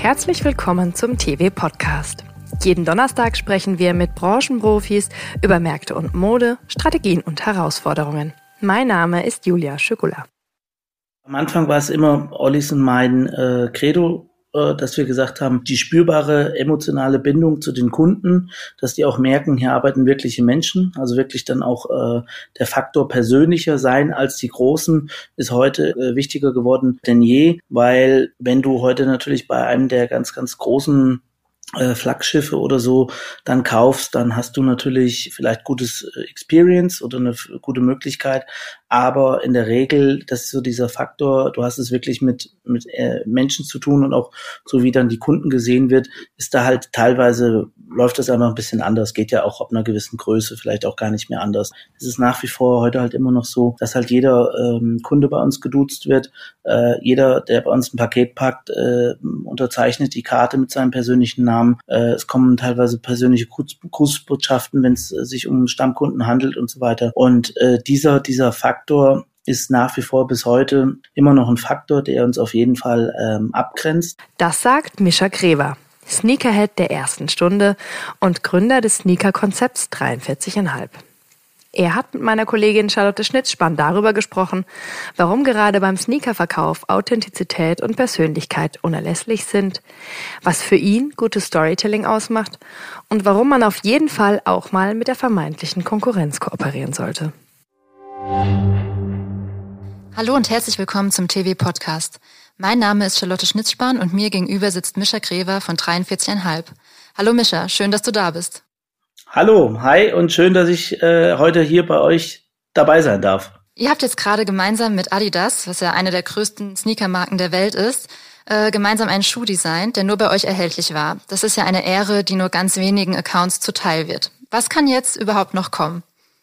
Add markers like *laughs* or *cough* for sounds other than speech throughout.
Herzlich willkommen zum TV Podcast. Jeden Donnerstag sprechen wir mit Branchenprofis über Märkte und Mode, Strategien und Herausforderungen. Mein Name ist Julia Schückula. Am Anfang war es immer Ollis und mein äh, Credo, dass wir gesagt haben, die spürbare emotionale Bindung zu den Kunden, dass die auch merken, hier arbeiten wirkliche Menschen, also wirklich dann auch äh, der Faktor persönlicher sein als die Großen ist heute äh, wichtiger geworden denn je, weil wenn du heute natürlich bei einem der ganz, ganz großen äh, Flaggschiffe oder so dann kaufst, dann hast du natürlich vielleicht gutes äh, Experience oder eine gute Möglichkeit, aber in der Regel, das ist so dieser Faktor, du hast es wirklich mit, mit äh, Menschen zu tun und auch so wie dann die Kunden gesehen wird, ist da halt teilweise, läuft das einfach ein bisschen anders, geht ja auch ab einer gewissen Größe vielleicht auch gar nicht mehr anders. Es ist nach wie vor heute halt immer noch so, dass halt jeder ähm, Kunde bei uns geduzt wird, äh, jeder, der bei uns ein Paket packt, äh, unterzeichnet die Karte mit seinem persönlichen Namen. Äh, es kommen teilweise persönliche Grußbotschaften, wenn es sich um Stammkunden handelt und so weiter. Und äh, dieser, dieser Fakt Faktor ist nach wie vor bis heute immer noch ein Faktor, der uns auf jeden Fall ähm, abgrenzt. Das sagt Mischa Grever, Sneakerhead der ersten Stunde und Gründer des Sneaker-Konzepts 43,5. Er hat mit meiner Kollegin Charlotte Schnitzspann darüber gesprochen, warum gerade beim Sneakerverkauf Authentizität und Persönlichkeit unerlässlich sind, was für ihn gutes Storytelling ausmacht und warum man auf jeden Fall auch mal mit der vermeintlichen Konkurrenz kooperieren sollte. Hallo und herzlich willkommen zum TV Podcast. Mein Name ist Charlotte Schnitzspahn und mir gegenüber sitzt Mischa Grever von 43,5. Hallo Mischa, schön, dass du da bist. Hallo, hi und schön, dass ich äh, heute hier bei euch dabei sein darf. Ihr habt jetzt gerade gemeinsam mit Adidas, was ja eine der größten Sneakermarken der Welt ist, äh, gemeinsam einen Schuh designt, der nur bei euch erhältlich war. Das ist ja eine Ehre, die nur ganz wenigen Accounts zuteil wird. Was kann jetzt überhaupt noch kommen?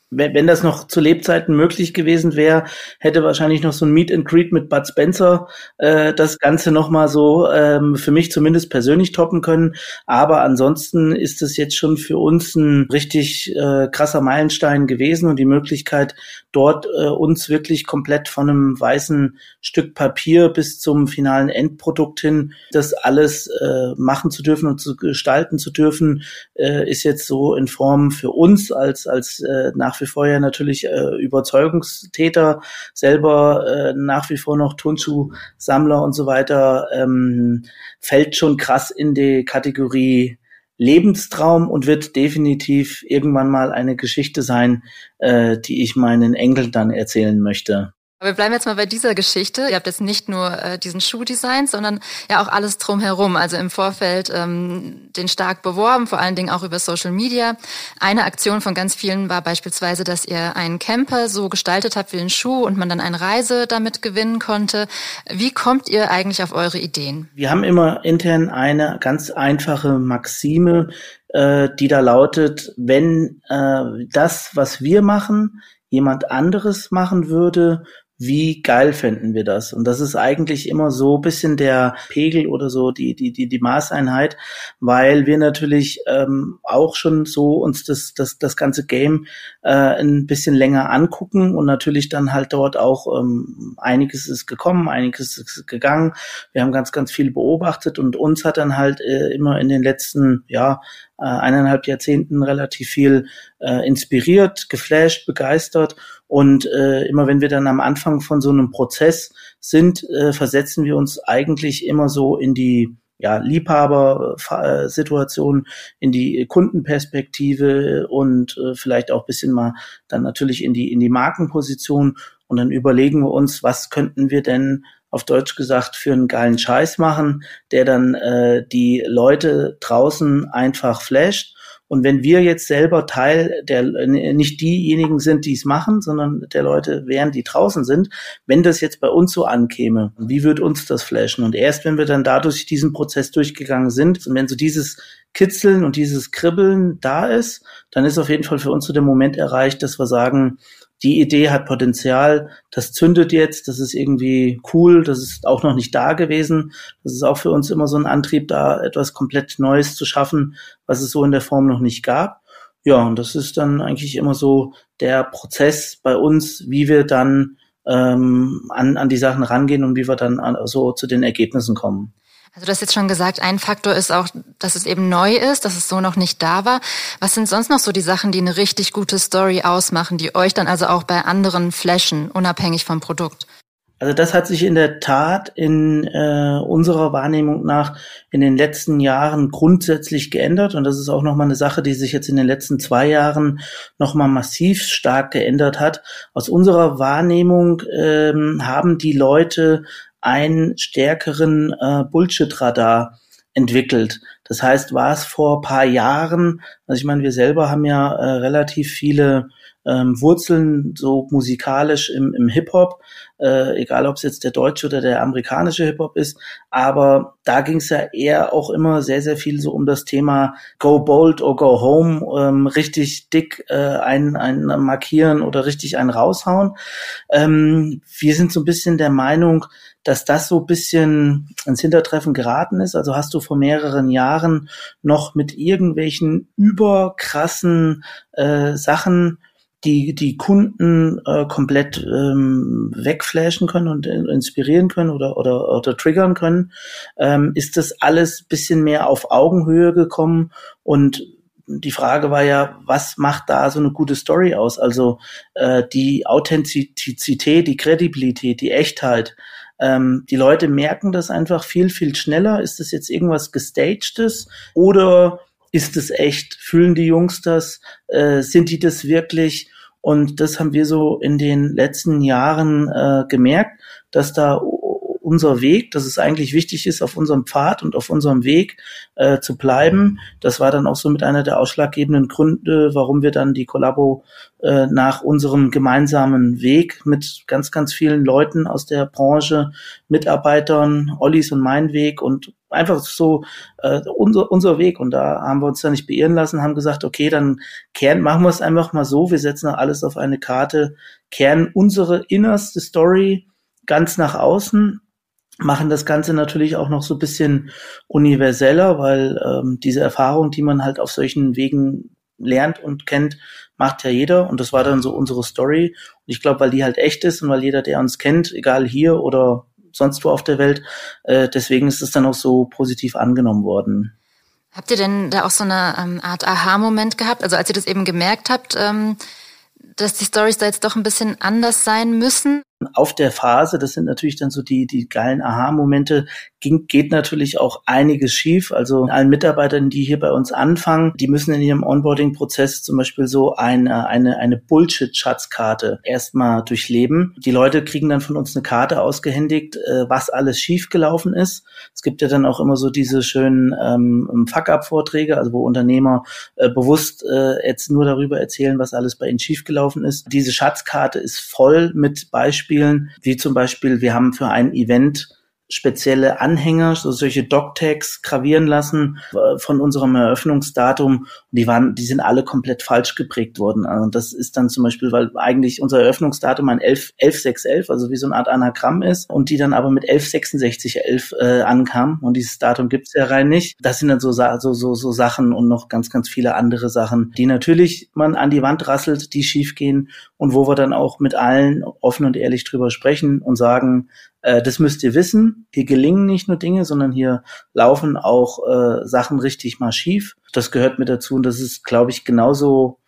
Wenn, das noch zu Lebzeiten möglich gewesen wäre, hätte wahrscheinlich noch so ein Meet and Greet mit Bud Spencer äh, das Ganze nochmal so ähm, für mich zumindest persönlich toppen können. Aber ansonsten ist es jetzt schon für uns ein richtig äh, krasser Meilenstein gewesen und die Möglichkeit, dort äh, uns wirklich komplett von einem weißen Stück Papier bis zum finalen Endprodukt hin, das alles äh, machen zu dürfen und zu gestalten zu dürfen, äh, ist jetzt so in Form für uns als als äh, nach nach wie vor ja natürlich äh, Überzeugungstäter, selber äh, nach wie vor noch Turnschuhsammler und so weiter, ähm, fällt schon krass in die Kategorie Lebenstraum und wird definitiv irgendwann mal eine Geschichte sein, äh, die ich meinen Enkeln dann erzählen möchte. Wir bleiben jetzt mal bei dieser Geschichte. Ihr habt jetzt nicht nur äh, diesen Schuh designt, sondern ja auch alles drumherum. Also im Vorfeld ähm, den stark beworben, vor allen Dingen auch über Social Media. Eine Aktion von ganz vielen war beispielsweise, dass ihr einen Camper so gestaltet habt wie einen Schuh und man dann eine Reise damit gewinnen konnte. Wie kommt ihr eigentlich auf eure Ideen? Wir haben immer intern eine ganz einfache Maxime, äh, die da lautet, wenn äh, das, was wir machen, jemand anderes machen würde, wie geil fänden wir das? Und das ist eigentlich immer so bisschen der Pegel oder so die, die, die, die Maßeinheit, weil wir natürlich ähm, auch schon so uns das, das, das ganze Game äh, ein bisschen länger angucken und natürlich dann halt dort auch ähm, einiges ist gekommen, einiges ist gegangen. Wir haben ganz, ganz viel beobachtet und uns hat dann halt äh, immer in den letzten, ja, äh, eineinhalb Jahrzehnten relativ viel äh, inspiriert, geflasht, begeistert. Und äh, immer wenn wir dann am Anfang von so einem Prozess sind, äh, versetzen wir uns eigentlich immer so in die ja, Liebhaber-Situation, in die Kundenperspektive und äh, vielleicht auch bisschen mal dann natürlich in die, in die Markenposition. Und dann überlegen wir uns, was könnten wir denn auf Deutsch gesagt, für einen geilen Scheiß machen, der dann äh, die Leute draußen einfach flasht. Und wenn wir jetzt selber Teil der, nicht diejenigen sind, die es machen, sondern der Leute wären, die draußen sind, wenn das jetzt bei uns so ankäme, wie wird uns das flashen? Und erst wenn wir dann dadurch diesen Prozess durchgegangen sind und wenn so dieses Kitzeln und dieses Kribbeln da ist, dann ist auf jeden Fall für uns so der Moment erreicht, dass wir sagen, die Idee hat Potenzial, das zündet jetzt, das ist irgendwie cool, das ist auch noch nicht da gewesen. Das ist auch für uns immer so ein Antrieb, da etwas komplett Neues zu schaffen, was es so in der Form noch nicht gab. Ja, und das ist dann eigentlich immer so der Prozess bei uns, wie wir dann ähm, an, an die Sachen rangehen und wie wir dann an, so zu den Ergebnissen kommen. Also du hast jetzt schon gesagt, ein Faktor ist auch, dass es eben neu ist, dass es so noch nicht da war. Was sind sonst noch so die Sachen, die eine richtig gute Story ausmachen, die euch dann also auch bei anderen flashen, unabhängig vom Produkt? Also das hat sich in der Tat in äh, unserer Wahrnehmung nach in den letzten Jahren grundsätzlich geändert und das ist auch nochmal eine Sache, die sich jetzt in den letzten zwei Jahren nochmal massiv stark geändert hat. Aus unserer Wahrnehmung ähm, haben die Leute einen stärkeren äh, Bullshit-Radar entwickelt. Das heißt, war es vor paar Jahren, also ich meine, wir selber haben ja äh, relativ viele ähm, Wurzeln so musikalisch im, im Hip-Hop, äh, egal ob es jetzt der deutsche oder der amerikanische Hip-Hop ist, aber da ging es ja eher auch immer sehr, sehr viel so um das Thema Go Bold or Go Home, ähm, richtig dick äh, ein, ein markieren oder richtig einen raushauen. Ähm, wir sind so ein bisschen der Meinung, dass das so ein bisschen ins Hintertreffen geraten ist. Also hast du vor mehreren Jahren noch mit irgendwelchen überkrassen äh, Sachen die die Kunden äh, komplett ähm, wegflashen können und inspirieren können oder oder, oder triggern können, ähm, ist das alles bisschen mehr auf Augenhöhe gekommen und die Frage war ja, was macht da so eine gute Story aus? Also äh, die Authentizität, die Kredibilität, die Echtheit. Ähm, die Leute merken das einfach viel, viel schneller. Ist das jetzt irgendwas gestagtes oder ist es echt? Fühlen die Jungs das? Äh, sind die das wirklich? Und das haben wir so in den letzten Jahren äh, gemerkt, dass da unser Weg, dass es eigentlich wichtig ist, auf unserem Pfad und auf unserem Weg äh, zu bleiben. Das war dann auch so mit einer der ausschlaggebenden Gründe, warum wir dann die Kollabo äh, nach unserem gemeinsamen Weg mit ganz, ganz vielen Leuten aus der Branche, Mitarbeitern, Ollis und mein Weg und einfach so äh, unser, unser Weg. Und da haben wir uns dann nicht beirren lassen, haben gesagt, okay, dann kehren, machen wir es einfach mal so, wir setzen alles auf eine Karte, kehren unsere innerste Story ganz nach außen, machen das Ganze natürlich auch noch so ein bisschen universeller, weil ähm, diese Erfahrung, die man halt auf solchen Wegen lernt und kennt, macht ja jeder. Und das war dann so unsere Story. Und ich glaube, weil die halt echt ist und weil jeder, der uns kennt, egal hier oder sonst wo auf der Welt, äh, deswegen ist es dann auch so positiv angenommen worden. Habt ihr denn da auch so eine ähm, Art Aha-Moment gehabt? Also als ihr das eben gemerkt habt, ähm, dass die Stories da jetzt doch ein bisschen anders sein müssen? Auf der Phase, das sind natürlich dann so die, die geilen Aha-Momente, ging, geht natürlich auch einiges schief. Also allen Mitarbeitern, die hier bei uns anfangen, die müssen in ihrem Onboarding-Prozess zum Beispiel so eine, eine, eine Bullshit-Schatzkarte erstmal durchleben. Die Leute kriegen dann von uns eine Karte ausgehändigt, äh, was alles schiefgelaufen ist. Es gibt ja dann auch immer so diese schönen ähm, Fuck-up-Vorträge, also wo Unternehmer äh, bewusst äh, jetzt nur darüber erzählen, was alles bei ihnen schiefgelaufen ist. Diese Schatzkarte ist voll mit Beispielen, wie zum Beispiel, wir haben für ein Event spezielle Anhänger, so solche Doc-Tags gravieren lassen äh, von unserem Eröffnungsdatum. Die waren, die sind alle komplett falsch geprägt worden. Also das ist dann zum Beispiel, weil eigentlich unser Eröffnungsdatum ein 11, 11611, also wie so eine Art Anagramm ist, und die dann aber mit 116611 äh, ankam. Und dieses Datum gibt's ja rein nicht. Das sind dann so, so, so, so Sachen und noch ganz, ganz viele andere Sachen, die natürlich man an die Wand rasselt, die schiefgehen und wo wir dann auch mit allen offen und ehrlich drüber sprechen und sagen, äh, das müsst ihr wissen. Hier gelingen nicht nur Dinge, sondern hier laufen auch äh, Sachen richtig mal schief. Das gehört mit dazu und das ist, glaube ich, genauso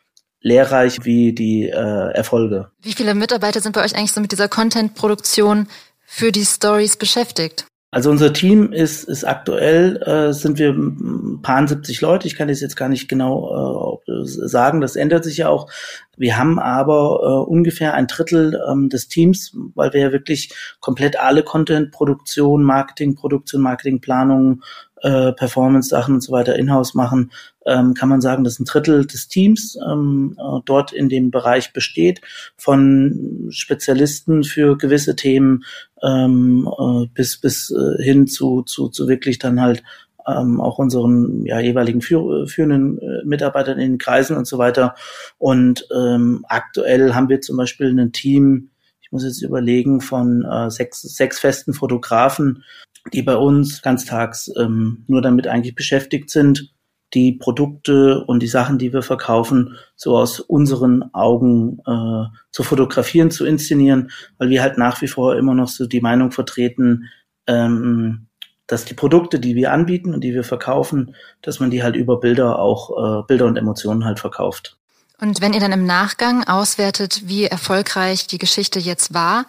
lehrreich wie die äh, Erfolge. Wie viele Mitarbeiter sind bei euch eigentlich so mit dieser Content-Produktion für die Stories beschäftigt? Also unser Team ist, ist aktuell, äh, sind wir ein paar 70 Leute. Ich kann das jetzt gar nicht genau äh, sagen, das ändert sich ja auch. Wir haben aber äh, ungefähr ein Drittel ähm, des Teams, weil wir ja wirklich komplett alle Content-Produktion, Marketing-Produktion, Marketingplanung, äh, Performance-Sachen und so weiter in-house machen, ähm, kann man sagen, dass ein Drittel des Teams ähm, äh, dort in dem Bereich besteht, von Spezialisten für gewisse Themen ähm, äh, bis, bis äh, hin zu, zu, zu wirklich dann halt ähm, auch unseren ja, jeweiligen führ führenden äh, Mitarbeitern in den Kreisen und so weiter. Und ähm, aktuell haben wir zum Beispiel ein Team, ich muss jetzt überlegen, von äh, sechs, sechs festen Fotografen, die bei uns ganztags ähm, nur damit eigentlich beschäftigt sind, die Produkte und die Sachen, die wir verkaufen, so aus unseren Augen äh, zu fotografieren, zu inszenieren, weil wir halt nach wie vor immer noch so die Meinung vertreten, ähm, dass die Produkte, die wir anbieten und die wir verkaufen, dass man die halt über Bilder auch, äh, Bilder und Emotionen halt verkauft. Und wenn ihr dann im Nachgang auswertet, wie erfolgreich die Geschichte jetzt war,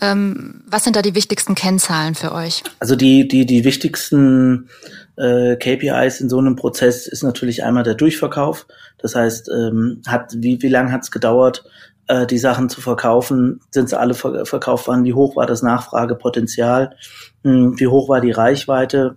ähm, was sind da die wichtigsten Kennzahlen für euch? Also die, die, die wichtigsten äh, KPIs in so einem Prozess ist natürlich einmal der Durchverkauf. Das heißt, ähm, hat, wie, wie lange hat es gedauert, äh, die Sachen zu verkaufen? Sind sie alle ver verkauft worden? Wie hoch war das Nachfragepotenzial? Hm, wie hoch war die Reichweite?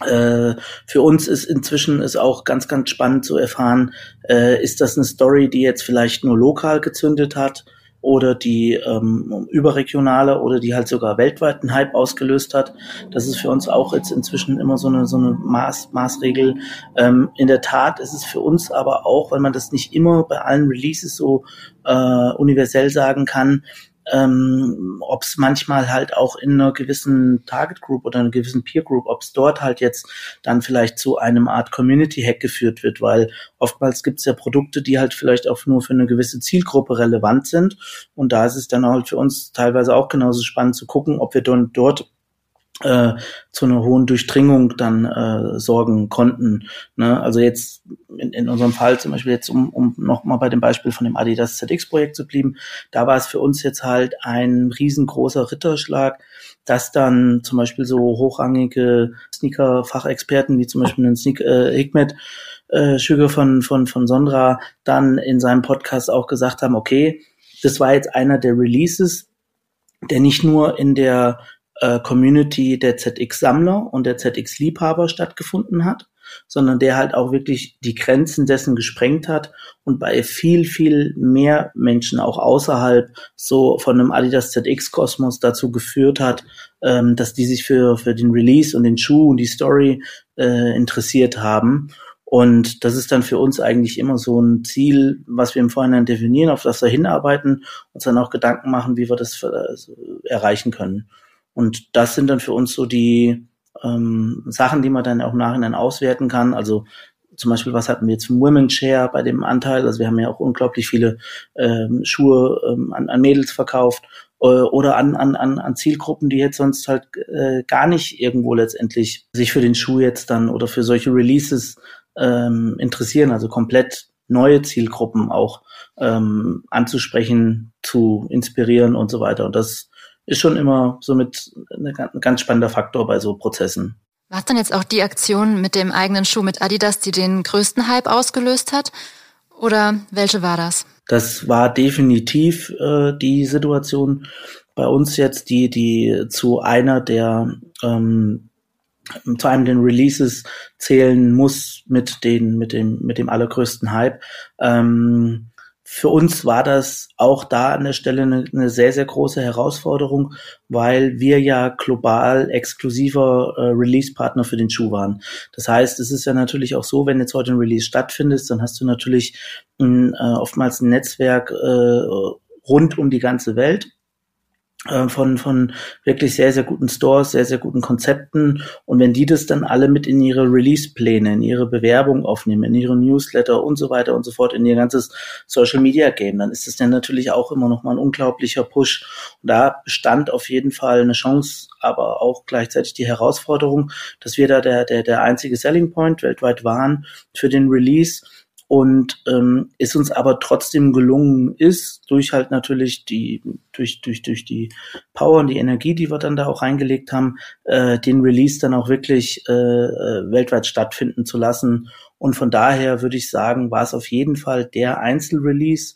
Äh, für uns ist inzwischen ist auch ganz, ganz spannend zu erfahren, äh, ist das eine Story, die jetzt vielleicht nur lokal gezündet hat oder die ähm, überregionale oder die halt sogar weltweiten Hype ausgelöst hat. Das ist für uns auch jetzt inzwischen immer so eine, so eine Maß, Maßregel. Ähm, in der Tat ist es für uns aber auch, weil man das nicht immer bei allen Releases so äh, universell sagen kann, ähm, ob es manchmal halt auch in einer gewissen Target Group oder einer gewissen Peer Group, ob es dort halt jetzt dann vielleicht zu einem Art Community Hack geführt wird, weil oftmals gibt es ja Produkte, die halt vielleicht auch nur für eine gewisse Zielgruppe relevant sind. Und da ist es dann halt für uns teilweise auch genauso spannend zu gucken, ob wir dann dort äh, zu einer hohen Durchdringung dann äh, sorgen konnten. Ne? Also jetzt in, in unserem Fall zum Beispiel jetzt, um, um nochmal bei dem Beispiel von dem Adidas ZX-Projekt zu blieben, da war es für uns jetzt halt ein riesengroßer Ritterschlag, dass dann zum Beispiel so hochrangige Sneaker-Fachexperten wie zum Beispiel den Sneak äh, Hikmet äh, Schüger von, von, von Sondra dann in seinem Podcast auch gesagt haben, okay, das war jetzt einer der Releases, der nicht nur in der äh, Community der ZX-Sammler und der ZX-Liebhaber stattgefunden hat, sondern der halt auch wirklich die Grenzen dessen gesprengt hat und bei viel, viel mehr Menschen auch außerhalb so von einem Adidas ZX-Kosmos dazu geführt hat, ähm, dass die sich für, für den Release und den Schuh und die Story äh, interessiert haben. Und das ist dann für uns eigentlich immer so ein Ziel, was wir im Vorhinein definieren, auf das wir hinarbeiten, uns dann auch Gedanken machen, wie wir das für, also, erreichen können. Und das sind dann für uns so die ähm, Sachen, die man dann auch im Nachhinein auswerten kann. Also zum Beispiel, was hatten wir zum Women's Share bei dem Anteil? Also wir haben ja auch unglaublich viele ähm, Schuhe ähm, an, an Mädels verkauft äh, oder an, an, an, an Zielgruppen, die jetzt sonst halt äh, gar nicht irgendwo letztendlich sich für den Schuh jetzt dann oder für solche Releases ähm, interessieren, also komplett neue Zielgruppen auch ähm, anzusprechen, zu inspirieren und so weiter. Und das ist schon immer somit ein ganz spannender Faktor bei so Prozessen. War es dann jetzt auch die Aktion mit dem eigenen Schuh mit Adidas, die den größten Hype ausgelöst hat? Oder welche war das? Das war definitiv äh, die Situation bei uns jetzt, die, die zu einer der ähm, zu einem den Releases zählen muss mit den mit dem mit dem allergrößten Hype. Ähm, für uns war das auch da an der Stelle eine, eine, sehr, sehr große Herausforderung, weil wir ja global exklusiver äh, Release-Partner für den Schuh waren. Das heißt, es ist ja natürlich auch so, wenn jetzt heute ein Release stattfindet, dann hast du natürlich ein, äh, oftmals ein Netzwerk äh, rund um die ganze Welt von, von wirklich sehr, sehr guten Stores, sehr, sehr guten Konzepten. Und wenn die das dann alle mit in ihre Release-Pläne, in ihre Bewerbung aufnehmen, in ihre Newsletter und so weiter und so fort, in ihr ganzes Social-Media-Game, dann ist das dann natürlich auch immer noch mal ein unglaublicher Push. Und da bestand auf jeden Fall eine Chance, aber auch gleichzeitig die Herausforderung, dass wir da der, der, der einzige Selling Point weltweit waren für den Release und ähm, es uns aber trotzdem gelungen ist, durch halt natürlich die, durch, durch, durch die Power und die Energie, die wir dann da auch reingelegt haben, äh, den Release dann auch wirklich äh, äh weltweit stattfinden zu lassen. Und von daher würde ich sagen, war es auf jeden Fall der Einzelrelease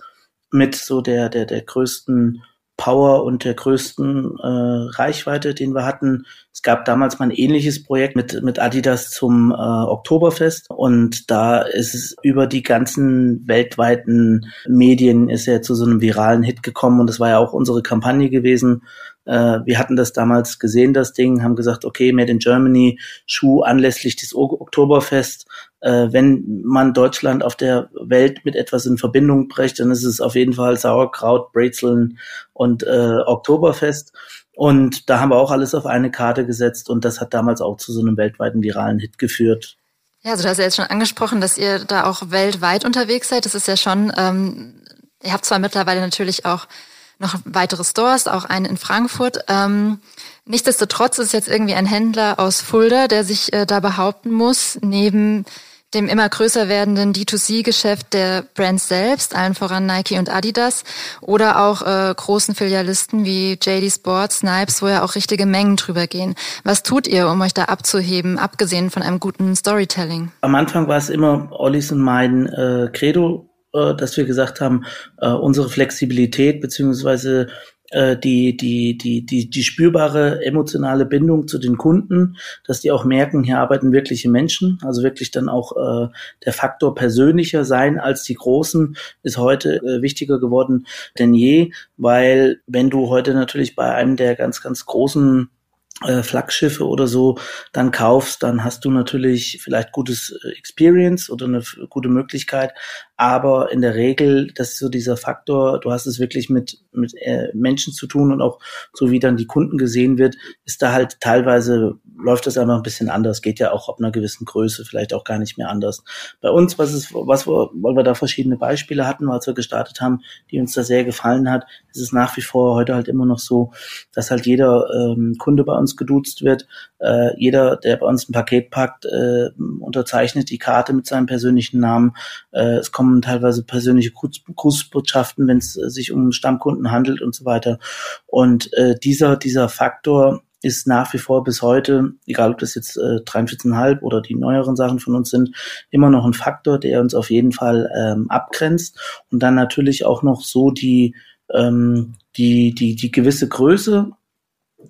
mit so der, der, der größten Power und der größten äh, Reichweite, den wir hatten. Es gab damals mal ein ähnliches Projekt mit, mit Adidas zum äh, Oktoberfest und da ist es über die ganzen weltweiten Medien ist er zu so einem viralen Hit gekommen und das war ja auch unsere Kampagne gewesen. Äh, wir hatten das damals gesehen, das Ding, haben gesagt, okay, Made in Germany, Schuh anlässlich des Oktoberfest äh, wenn man Deutschland auf der Welt mit etwas in Verbindung bricht, dann ist es auf jeden Fall Sauerkraut, Brezeln und äh, Oktoberfest. Und da haben wir auch alles auf eine Karte gesetzt und das hat damals auch zu so einem weltweiten viralen Hit geführt. Ja, also du hast ja jetzt schon angesprochen, dass ihr da auch weltweit unterwegs seid. Das ist ja schon, ähm, ihr habt zwar mittlerweile natürlich auch noch weitere Stores, auch einen in Frankfurt. Ähm, Nichtsdestotrotz ist jetzt irgendwie ein Händler aus Fulda, der sich äh, da behaupten muss, neben dem immer größer werdenden D2C-Geschäft der Brands selbst, allen voran Nike und Adidas, oder auch äh, großen Filialisten wie JD Sports, Snipes, wo ja auch richtige Mengen drüber gehen. Was tut ihr, um euch da abzuheben, abgesehen von einem guten Storytelling? Am Anfang war es immer Ollis und mein äh, Credo, äh, dass wir gesagt haben, äh, unsere Flexibilität beziehungsweise die, die, die, die, die spürbare emotionale Bindung zu den Kunden, dass die auch merken, hier arbeiten wirkliche Menschen, also wirklich dann auch äh, der Faktor persönlicher sein als die Großen ist heute äh, wichtiger geworden denn je, weil wenn du heute natürlich bei einem der ganz, ganz großen äh, Flaggschiffe oder so dann kaufst, dann hast du natürlich vielleicht gutes äh, Experience oder eine gute Möglichkeit, aber in der Regel, das ist so dieser Faktor, du hast es wirklich mit, mit äh, Menschen zu tun und auch so wie dann die Kunden gesehen wird, ist da halt teilweise, läuft das einfach ein bisschen anders, geht ja auch ab einer gewissen Größe vielleicht auch gar nicht mehr anders. Bei uns, was ist, was weil wir da verschiedene Beispiele hatten, als wir gestartet haben, die uns da sehr gefallen hat, ist es nach wie vor heute halt immer noch so, dass halt jeder ähm, Kunde bei uns geduzt wird, äh, jeder, der bei uns ein Paket packt, äh, unterzeichnet die Karte mit seinem persönlichen Namen, äh, es kommen teilweise persönliche Grußbotschaften, wenn es äh, sich um Stammkunden handelt und so weiter. Und äh, dieser, dieser Faktor ist nach wie vor bis heute, egal ob das jetzt äh, 43,5 oder die neueren Sachen von uns sind, immer noch ein Faktor, der uns auf jeden Fall ähm, abgrenzt. Und dann natürlich auch noch so die, ähm, die, die, die gewisse Größe.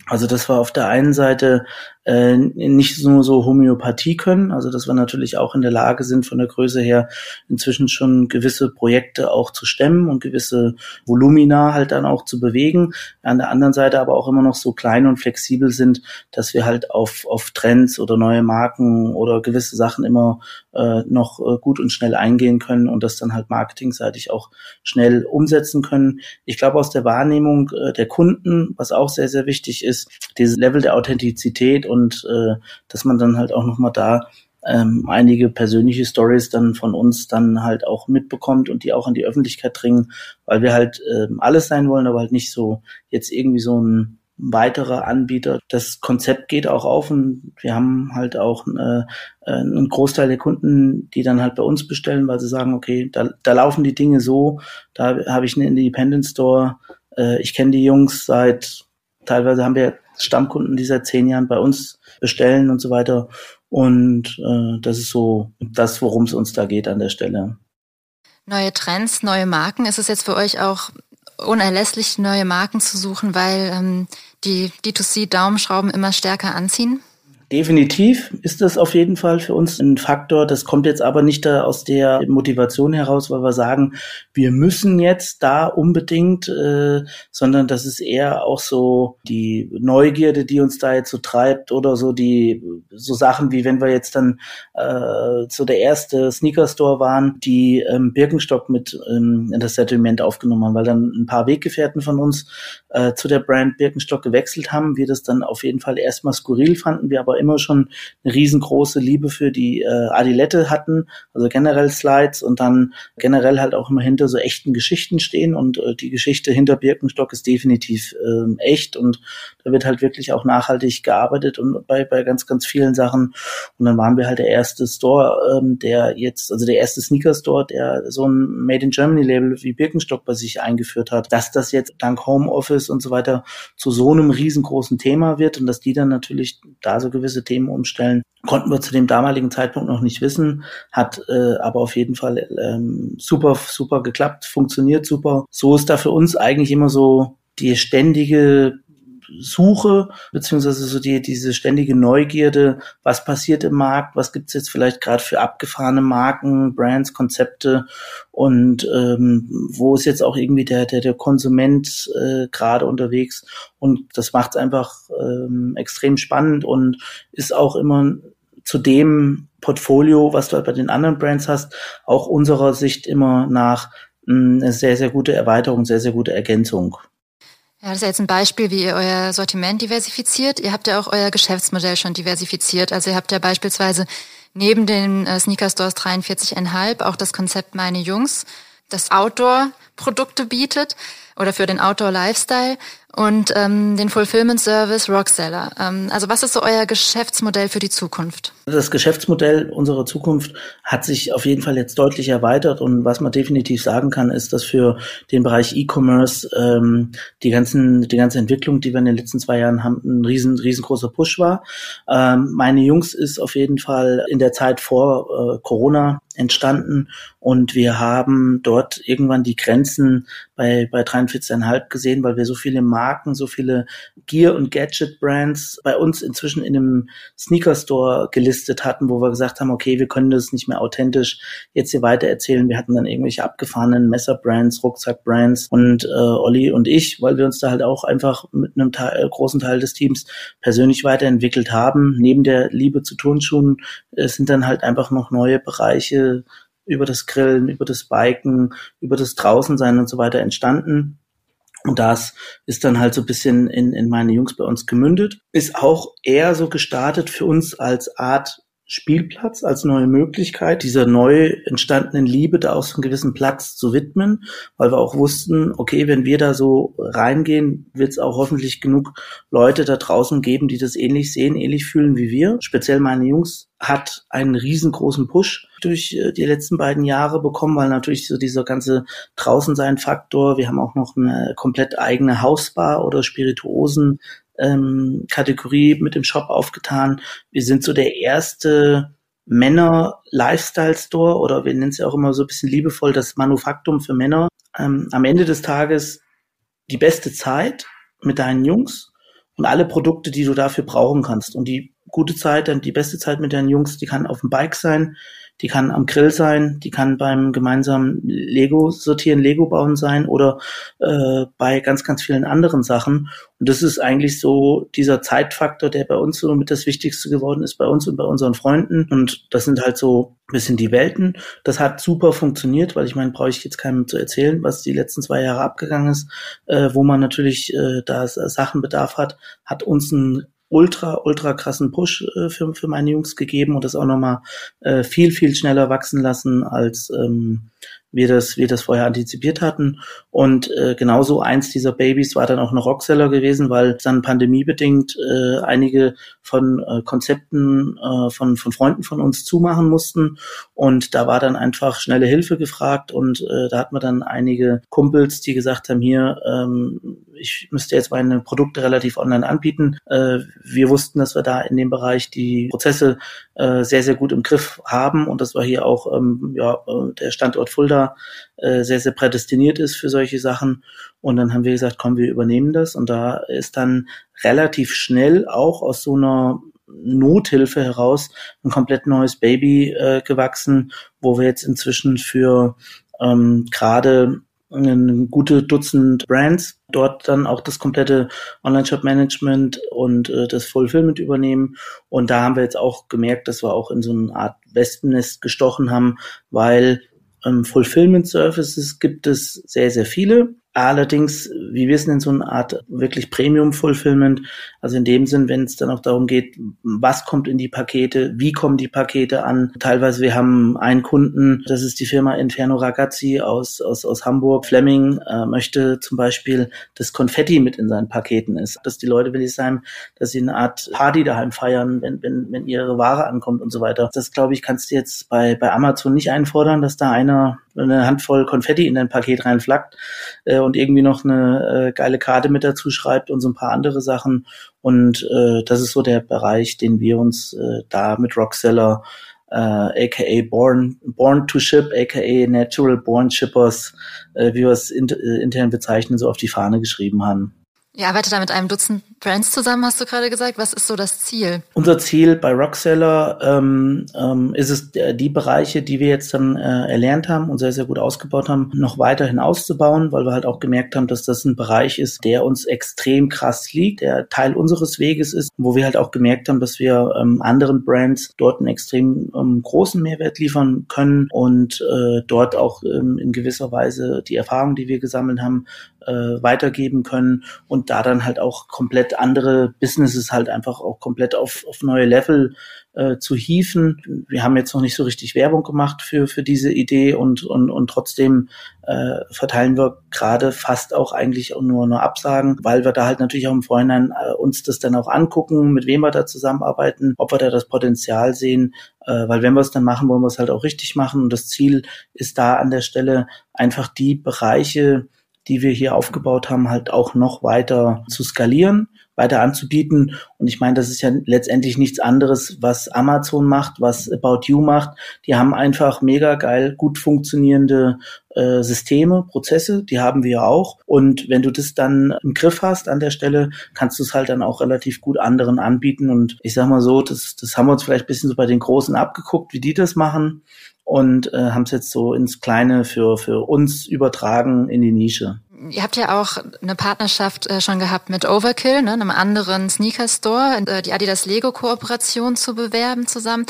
Also das war auf der einen Seite äh, nicht nur so Homöopathie können, also dass wir natürlich auch in der Lage sind, von der Größe her inzwischen schon gewisse Projekte auch zu stemmen und gewisse Volumina halt dann auch zu bewegen. An der anderen Seite aber auch immer noch so klein und flexibel sind, dass wir halt auf, auf Trends oder neue Marken oder gewisse Sachen immer äh, noch äh, gut und schnell eingehen können und das dann halt marketingseitig auch schnell umsetzen können. Ich glaube, aus der Wahrnehmung äh, der Kunden, was auch sehr, sehr wichtig ist, dieses Level der Authentizität und und äh, dass man dann halt auch nochmal da ähm, einige persönliche Stories dann von uns dann halt auch mitbekommt und die auch an die Öffentlichkeit dringen, weil wir halt ähm, alles sein wollen, aber halt nicht so jetzt irgendwie so ein weiterer Anbieter. Das Konzept geht auch auf und wir haben halt auch äh, einen Großteil der Kunden, die dann halt bei uns bestellen, weil sie sagen, okay, da, da laufen die Dinge so, da habe ich einen Independent Store, äh, ich kenne die Jungs seit, teilweise haben wir Stammkunden, die seit zehn Jahren bei uns bestellen und so weiter. Und äh, das ist so das, worum es uns da geht an der Stelle. Neue Trends, neue Marken. Ist es jetzt für euch auch unerlässlich, neue Marken zu suchen, weil ähm, die D2C-Daumenschrauben immer stärker anziehen? Definitiv ist das auf jeden Fall für uns ein Faktor. Das kommt jetzt aber nicht aus der Motivation heraus, weil wir sagen, wir müssen jetzt da unbedingt, äh, sondern das ist eher auch so die Neugierde, die uns da jetzt so treibt oder so die so Sachen wie wenn wir jetzt dann äh, so der erste Sneaker Store waren, die ähm, Birkenstock mit ähm, in das Settlement aufgenommen haben, weil dann ein paar Weggefährten von uns äh, zu der Brand Birkenstock gewechselt haben. Wir das dann auf jeden Fall erstmal skurril fanden, wir aber immer schon eine riesengroße Liebe für die äh, Adilette hatten, also generell Slides und dann generell halt auch immer hinter so echten Geschichten stehen und äh, die Geschichte hinter Birkenstock ist definitiv äh, echt und da wird halt wirklich auch nachhaltig gearbeitet und bei, bei ganz, ganz vielen Sachen. Und dann waren wir halt der erste Store, ähm, der jetzt, also der erste Sneaker Store, der so ein Made in Germany Label wie Birkenstock bei sich eingeführt hat, dass das jetzt dank Homeoffice und so weiter zu so einem riesengroßen Thema wird und dass die dann natürlich da so gewisse gewisse Themen umstellen. Konnten wir zu dem damaligen Zeitpunkt noch nicht wissen, hat äh, aber auf jeden Fall ähm, super, super geklappt, funktioniert super. So ist da für uns eigentlich immer so die ständige Suche, beziehungsweise so die, diese ständige Neugierde, was passiert im Markt, was gibt's jetzt vielleicht gerade für abgefahrene Marken, Brands, Konzepte und ähm, wo ist jetzt auch irgendwie der, der, der Konsument äh, gerade unterwegs. Und das macht es einfach ähm, extrem spannend und ist auch immer zu dem Portfolio, was du halt bei den anderen Brands hast, auch unserer Sicht immer nach mh, eine sehr, sehr gute Erweiterung, sehr, sehr gute Ergänzung. Ja, das ist ja jetzt ein Beispiel, wie ihr euer Sortiment diversifiziert. Ihr habt ja auch euer Geschäftsmodell schon diversifiziert. Also ihr habt ja beispielsweise neben den Sneaker Stores 43,5 auch das Konzept Meine Jungs, das Outdoor-Produkte bietet. oder für den Outdoor Lifestyle und ähm, den Fulfillment Service Rockseller. Ähm, also was ist so euer Geschäftsmodell für die Zukunft? Das Geschäftsmodell unserer Zukunft hat sich auf jeden Fall jetzt deutlich erweitert und was man definitiv sagen kann, ist, dass für den Bereich E-Commerce ähm, die ganzen die ganze Entwicklung, die wir in den letzten zwei Jahren haben, ein riesen riesengroßer Push war. Ähm, meine Jungs ist auf jeden Fall in der Zeit vor äh, Corona entstanden und wir haben dort irgendwann die Grenzen bei, bei 43,5 gesehen, weil wir so viele Marken, so viele Gear- und Gadget-Brands bei uns inzwischen in einem Sneaker-Store gelistet hatten, wo wir gesagt haben, okay, wir können das nicht mehr authentisch jetzt hier weiter erzählen. Wir hatten dann irgendwelche abgefahrenen Messer-Brands, Rucksack-Brands und äh, Olli und ich, weil wir uns da halt auch einfach mit einem Teil, äh, großen Teil des Teams persönlich weiterentwickelt haben. Neben der Liebe zu Turnschuhen äh, sind dann halt einfach noch neue Bereiche über das Grillen, über das Biken, über das Draußensein und so weiter entstanden. Und das ist dann halt so ein bisschen in, in meine Jungs bei uns gemündet. Ist auch eher so gestartet für uns als Art Spielplatz als neue Möglichkeit, dieser neu entstandenen Liebe da auch so einen gewissen Platz zu widmen, weil wir auch wussten, okay, wenn wir da so reingehen, wird es auch hoffentlich genug Leute da draußen geben, die das ähnlich sehen, ähnlich fühlen wie wir. Speziell meine Jungs hat einen riesengroßen Push durch äh, die letzten beiden Jahre bekommen, weil natürlich so dieser ganze Draußensein-Faktor, wir haben auch noch eine komplett eigene Hausbar oder Spirituosen ähm, Kategorie mit dem Shop aufgetan. Wir sind so der erste Männer Lifestyle Store oder wir nennen es ja auch immer so ein bisschen liebevoll das Manufaktum für Männer. Ähm, am Ende des Tages die beste Zeit mit deinen Jungs und alle Produkte, die du dafür brauchen kannst. Und die gute Zeit, dann die beste Zeit mit deinen Jungs, die kann auf dem Bike sein, die kann am Grill sein, die kann beim gemeinsamen Lego sortieren, Lego bauen sein oder äh, bei ganz, ganz vielen anderen Sachen. Und das ist eigentlich so dieser Zeitfaktor, der bei uns so mit das Wichtigste geworden ist, bei uns und bei unseren Freunden. Und das sind halt so ein bisschen die Welten. Das hat super funktioniert, weil ich meine, brauche ich jetzt keinem zu erzählen, was die letzten zwei Jahre abgegangen ist, äh, wo man natürlich äh, da Sachenbedarf hat, hat uns ein ultra, ultra krassen Push äh, für, für meine Jungs gegeben und das auch nochmal äh, viel, viel schneller wachsen lassen, als ähm, wir das, wir das vorher antizipiert hatten. Und äh, genauso eins dieser Babys war dann auch ein Rockseller gewesen, weil dann pandemiebedingt äh, einige von äh, Konzepten äh, von, von Freunden von uns zumachen mussten. Und da war dann einfach schnelle Hilfe gefragt und äh, da hatten wir dann einige Kumpels, die gesagt haben, hier, ähm, ich müsste jetzt meine Produkte relativ online anbieten. Äh, wir wussten, dass wir da in dem Bereich die Prozesse äh, sehr, sehr gut im Griff haben und das war hier auch ähm, ja, äh, der Standort Fulda äh, sehr, sehr prädestiniert ist für solche Sachen. Und dann haben wir gesagt, komm, wir übernehmen das. Und da ist dann relativ schnell auch aus so einer Nothilfe heraus ein komplett neues Baby äh, gewachsen, wo wir jetzt inzwischen für ähm, gerade ein gute Dutzend Brands, dort dann auch das komplette Online-Shop-Management und äh, das Fulfillment übernehmen. Und da haben wir jetzt auch gemerkt, dass wir auch in so eine Art Wespennest gestochen haben, weil ähm, Fulfillment Services gibt es sehr, sehr viele. Allerdings, wie wir es nennen, so eine Art wirklich Premium-Fulfillment. Also in dem Sinn, wenn es dann auch darum geht, was kommt in die Pakete, wie kommen die Pakete an. Teilweise, wir haben einen Kunden, das ist die Firma Inferno Ragazzi aus, aus, aus Hamburg. Fleming äh, möchte zum Beispiel, dass Konfetti mit in seinen Paketen ist. Dass die Leute will ich sagen, dass sie eine Art Party daheim feiern, wenn, wenn, wenn ihre Ware ankommt und so weiter. Das, glaube ich, kannst du jetzt bei, bei Amazon nicht einfordern, dass da einer eine Handvoll Konfetti in dein Paket reinflackt äh, und irgendwie noch eine äh, geile Karte mit dazu schreibt und so ein paar andere Sachen. Und äh, das ist so der Bereich, den wir uns äh, da mit Rockseller äh, aka Born, Born to Ship, aka Natural Born Shippers, äh, wie wir es in, äh, intern bezeichnen, so auf die Fahne geschrieben haben. Ihr arbeitet da mit einem Dutzend Brands zusammen, hast du gerade gesagt. Was ist so das Ziel? Unser Ziel bei Rockseller ähm, ähm, ist es, die Bereiche, die wir jetzt dann äh, erlernt haben und sehr, sehr gut ausgebaut haben, noch weiterhin auszubauen, weil wir halt auch gemerkt haben, dass das ein Bereich ist, der uns extrem krass liegt, der Teil unseres Weges ist, wo wir halt auch gemerkt haben, dass wir ähm, anderen Brands dort einen extrem ähm, großen Mehrwert liefern können und äh, dort auch ähm, in gewisser Weise die Erfahrung, die wir gesammelt haben, äh, weitergeben können und da dann halt auch komplett andere Businesses halt einfach auch komplett auf, auf neue Level äh, zu hieven. Wir haben jetzt noch nicht so richtig Werbung gemacht für, für diese Idee und, und, und trotzdem äh, verteilen wir gerade fast auch eigentlich nur, nur Absagen, weil wir da halt natürlich auch im Vorhinein äh, uns das dann auch angucken, mit wem wir da zusammenarbeiten, ob wir da das Potenzial sehen, äh, weil wenn wir es dann machen, wollen wir es halt auch richtig machen und das Ziel ist da an der Stelle einfach die Bereiche, die wir hier aufgebaut haben, halt auch noch weiter zu skalieren weiter anzubieten. Und ich meine, das ist ja letztendlich nichts anderes, was Amazon macht, was About You macht. Die haben einfach mega geil, gut funktionierende äh, Systeme, Prozesse, die haben wir auch. Und wenn du das dann im Griff hast an der Stelle, kannst du es halt dann auch relativ gut anderen anbieten. Und ich sag mal so, das, das haben wir uns vielleicht ein bisschen so bei den Großen abgeguckt, wie die das machen und äh, haben es jetzt so ins Kleine für, für uns übertragen in die Nische. Ihr habt ja auch eine Partnerschaft äh, schon gehabt mit Overkill, ne, einem anderen Sneaker-Store, äh, die Adidas-Lego-Kooperation zu bewerben zusammen.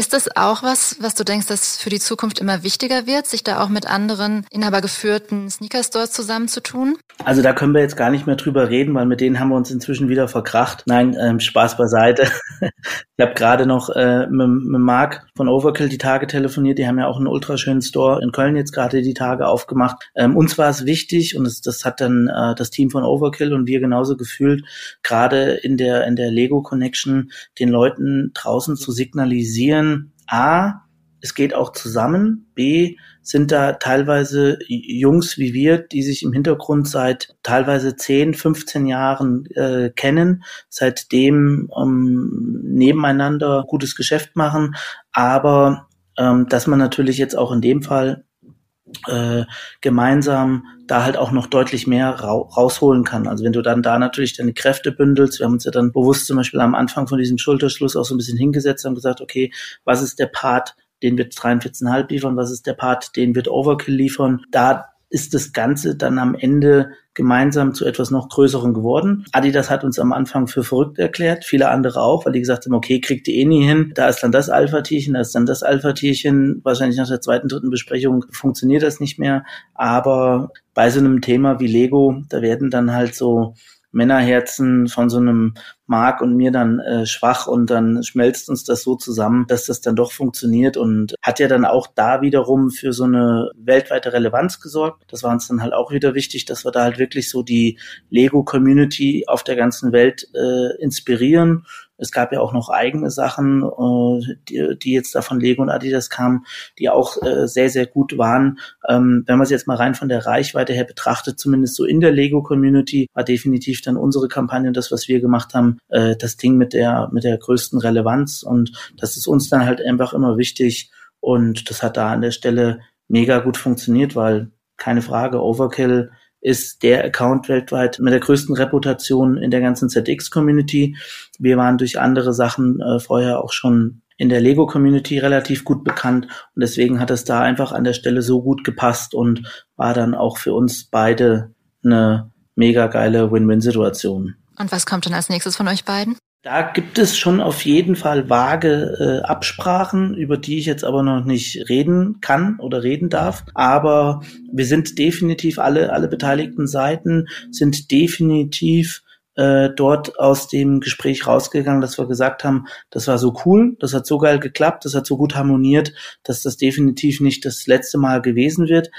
Ist das auch was, was du denkst, dass für die Zukunft immer wichtiger wird, sich da auch mit anderen inhabergeführten Sneaker-Stores zusammenzutun? Also da können wir jetzt gar nicht mehr drüber reden, weil mit denen haben wir uns inzwischen wieder verkracht. Nein, ähm, Spaß beiseite. *laughs* ich habe gerade noch äh, mit, mit Marc von Overkill die Tage telefoniert. Die haben ja auch einen ultraschönen Store in Köln jetzt gerade die Tage aufgemacht. Ähm, uns war es wichtig und das, das hat dann äh, das Team von Overkill und wir genauso gefühlt, gerade in der, in der Lego Connection den Leuten draußen zu signalisieren, A, es geht auch zusammen, B, sind da teilweise Jungs wie wir, die sich im Hintergrund seit teilweise 10, 15 Jahren äh, kennen, seitdem ähm, nebeneinander gutes Geschäft machen, aber ähm, dass man natürlich jetzt auch in dem Fall äh, gemeinsam da halt auch noch deutlich mehr ra rausholen kann. Also wenn du dann da natürlich deine Kräfte bündelst, wir haben uns ja dann bewusst zum Beispiel am Anfang von diesem Schulterschluss auch so ein bisschen hingesetzt und gesagt, okay, was ist der Part, den wird 43,5 liefern, was ist der Part, den wird Overkill liefern. Da ist das Ganze dann am Ende gemeinsam zu etwas noch Größerem geworden. Adidas hat uns am Anfang für verrückt erklärt, viele andere auch, weil die gesagt haben, okay, kriegt ihr eh nie hin, da ist dann das Alpha-Tierchen, da ist dann das Alpha-Tierchen, wahrscheinlich nach der zweiten, dritten Besprechung funktioniert das nicht mehr, aber bei so einem Thema wie Lego, da werden dann halt so Männerherzen von so einem Mark und mir dann äh, schwach und dann schmelzt uns das so zusammen, dass das dann doch funktioniert und hat ja dann auch da wiederum für so eine weltweite Relevanz gesorgt. Das war uns dann halt auch wieder wichtig, dass wir da halt wirklich so die Lego-Community auf der ganzen Welt äh, inspirieren es gab ja auch noch eigene Sachen, äh, die, die jetzt da von Lego und Adidas kamen, die auch äh, sehr, sehr gut waren. Ähm, wenn man es jetzt mal rein von der Reichweite her betrachtet, zumindest so in der Lego-Community, war definitiv dann unsere Kampagne, das, was wir gemacht haben, äh, das Ding mit der, mit der größten Relevanz. Und das ist uns dann halt einfach immer wichtig. Und das hat da an der Stelle mega gut funktioniert, weil keine Frage, Overkill ist der Account weltweit mit der größten Reputation in der ganzen ZX-Community. Wir waren durch andere Sachen äh, vorher auch schon in der Lego-Community relativ gut bekannt und deswegen hat es da einfach an der Stelle so gut gepasst und war dann auch für uns beide eine mega geile Win-Win-Situation. Und was kommt dann als nächstes von euch beiden? Da gibt es schon auf jeden Fall vage äh, Absprachen, über die ich jetzt aber noch nicht reden kann oder reden darf. Aber wir sind definitiv alle, alle beteiligten Seiten sind definitiv äh, dort aus dem Gespräch rausgegangen, dass wir gesagt haben, das war so cool, das hat so geil geklappt, das hat so gut harmoniert, dass das definitiv nicht das letzte Mal gewesen wird.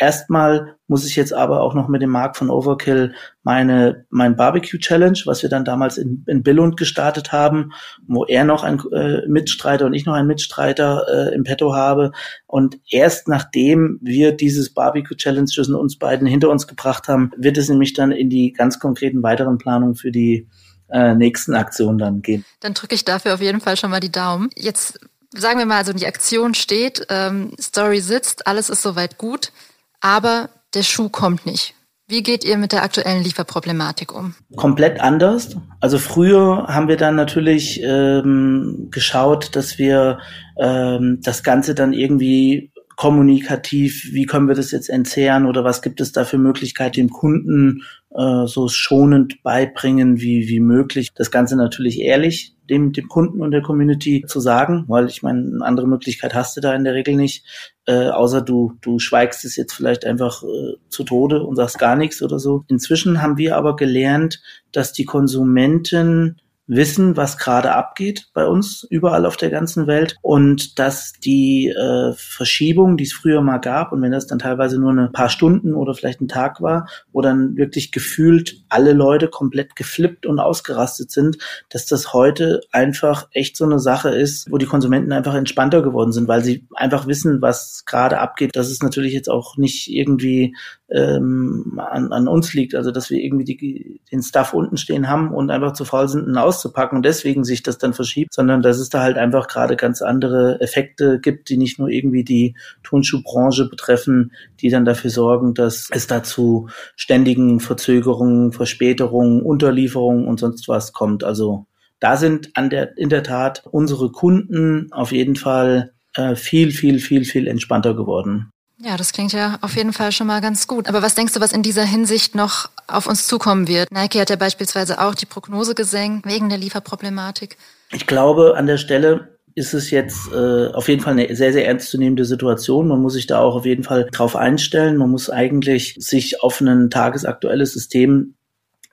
Erstmal muss ich jetzt aber auch noch mit dem Mark von Overkill meine mein Barbecue Challenge, was wir dann damals in, in Billund gestartet haben, wo er noch ein äh, Mitstreiter und ich noch einen Mitstreiter äh, im Petto habe. Und erst nachdem wir dieses Barbecue Challenge zwischen uns beiden hinter uns gebracht haben, wird es nämlich dann in die ganz konkreten weiteren Planungen für die äh, nächsten Aktionen dann gehen. Dann drücke ich dafür auf jeden Fall schon mal die Daumen. Jetzt sagen wir mal, also die Aktion steht, ähm, Story sitzt, alles ist soweit gut aber der Schuh kommt nicht. Wie geht ihr mit der aktuellen Lieferproblematik um? Komplett anders. Also früher haben wir dann natürlich ähm, geschaut, dass wir ähm, das Ganze dann irgendwie kommunikativ, wie können wir das jetzt entzehren oder was gibt es da für Möglichkeiten, dem Kunden äh, so schonend beibringen wie, wie möglich. Das Ganze natürlich ehrlich dem, dem Kunden und der Community zu sagen, weil ich meine, eine andere Möglichkeit hast du da in der Regel nicht, äh, außer du, du schweigst es jetzt vielleicht einfach äh, zu Tode und sagst gar nichts oder so. Inzwischen haben wir aber gelernt, dass die Konsumenten wissen, was gerade abgeht bei uns überall auf der ganzen Welt und dass die äh, Verschiebung, die es früher mal gab und wenn das dann teilweise nur ein paar Stunden oder vielleicht ein Tag war, wo dann wirklich gefühlt alle Leute komplett geflippt und ausgerastet sind, dass das heute einfach echt so eine Sache ist, wo die Konsumenten einfach entspannter geworden sind, weil sie einfach wissen, was gerade abgeht. Das ist natürlich jetzt auch nicht irgendwie ähm, an, an uns liegt, also dass wir irgendwie die, den Stuff unten stehen haben und einfach zu faul sind, ihn auszupacken und deswegen sich das dann verschiebt, sondern dass es da halt einfach gerade ganz andere Effekte gibt, die nicht nur irgendwie die Turnschuhbranche betreffen, die dann dafür sorgen, dass es dazu ständigen Verzögerungen, Verspätungen, Unterlieferungen und sonst was kommt. Also da sind an der, in der Tat unsere Kunden auf jeden Fall äh, viel, viel, viel, viel entspannter geworden. Ja, das klingt ja auf jeden Fall schon mal ganz gut. Aber was denkst du, was in dieser Hinsicht noch auf uns zukommen wird? Nike hat ja beispielsweise auch die Prognose gesenkt wegen der Lieferproblematik. Ich glaube, an der Stelle ist es jetzt äh, auf jeden Fall eine sehr, sehr ernstzunehmende Situation. Man muss sich da auch auf jeden Fall drauf einstellen. Man muss eigentlich sich auf ein tagesaktuelles System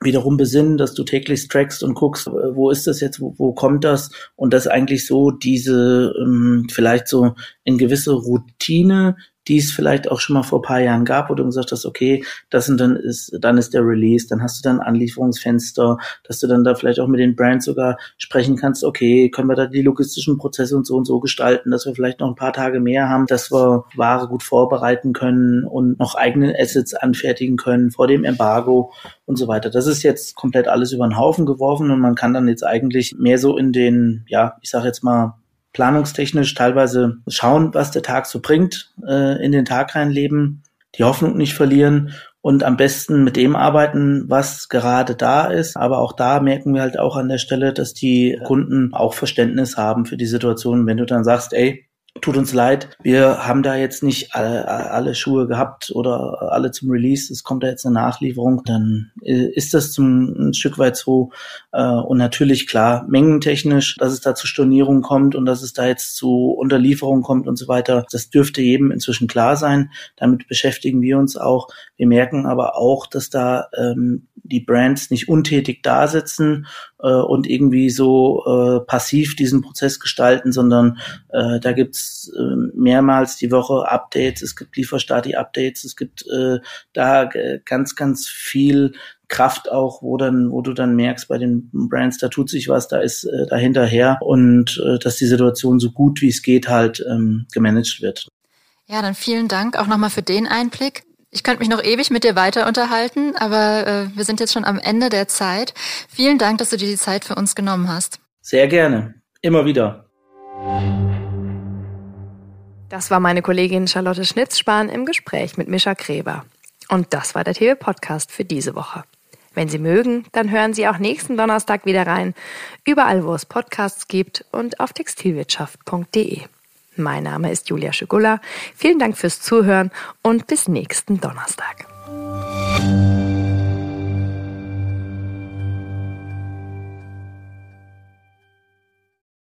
wiederum besinnen, dass du täglich trackst und guckst, wo ist das jetzt, wo, wo kommt das und das eigentlich so diese ähm, vielleicht so in gewisse Routine die es vielleicht auch schon mal vor paar Jahren gab, wo du gesagt hast, okay, das und dann ist, dann ist der Release, dann hast du dann Anlieferungsfenster, dass du dann da vielleicht auch mit den Brands sogar sprechen kannst, okay, können wir da die logistischen Prozesse und so und so gestalten, dass wir vielleicht noch ein paar Tage mehr haben, dass wir Ware gut vorbereiten können und noch eigene Assets anfertigen können vor dem Embargo und so weiter. Das ist jetzt komplett alles über den Haufen geworfen und man kann dann jetzt eigentlich mehr so in den, ja, ich sage jetzt mal, planungstechnisch teilweise schauen, was der Tag so bringt, äh, in den Tag reinleben, die Hoffnung nicht verlieren und am besten mit dem arbeiten, was gerade da ist. Aber auch da merken wir halt auch an der Stelle, dass die Kunden auch Verständnis haben für die Situation. Wenn du dann sagst, ey, tut uns leid, wir haben da jetzt nicht alle, alle, Schuhe gehabt oder alle zum Release, es kommt da jetzt eine Nachlieferung, dann äh, ist das zum, ein Stück weit so. Äh, und natürlich klar, mengentechnisch, dass es da zu Stornierungen kommt und dass es da jetzt zu Unterlieferungen kommt und so weiter, das dürfte jedem inzwischen klar sein. Damit beschäftigen wir uns auch. Wir merken aber auch, dass da ähm, die Brands nicht untätig da sitzen äh, und irgendwie so äh, passiv diesen Prozess gestalten, sondern äh, da gibt's äh, mehrmals die Woche Updates, es gibt Lieferstati-Updates, es gibt äh, da ganz, ganz viel Kraft auch, wo dann, wo du dann merkst bei den Brands, da tut sich was, da ist äh, dahinterher und äh, dass die Situation so gut wie es geht halt ähm, gemanagt wird. Ja, dann vielen Dank auch nochmal für den Einblick. Ich könnte mich noch ewig mit dir weiter unterhalten, aber äh, wir sind jetzt schon am Ende der Zeit. Vielen Dank, dass du dir die Zeit für uns genommen hast. Sehr gerne. Immer wieder. Das war meine Kollegin Charlotte Schnitzspahn im Gespräch mit Mischa Gräber. Und das war der TV-Podcast für diese Woche. Wenn Sie mögen, dann hören Sie auch nächsten Donnerstag wieder rein, überall wo es Podcasts gibt und auf textilwirtschaft.de. Mein Name ist Julia Schugula. Vielen Dank fürs Zuhören und bis nächsten Donnerstag.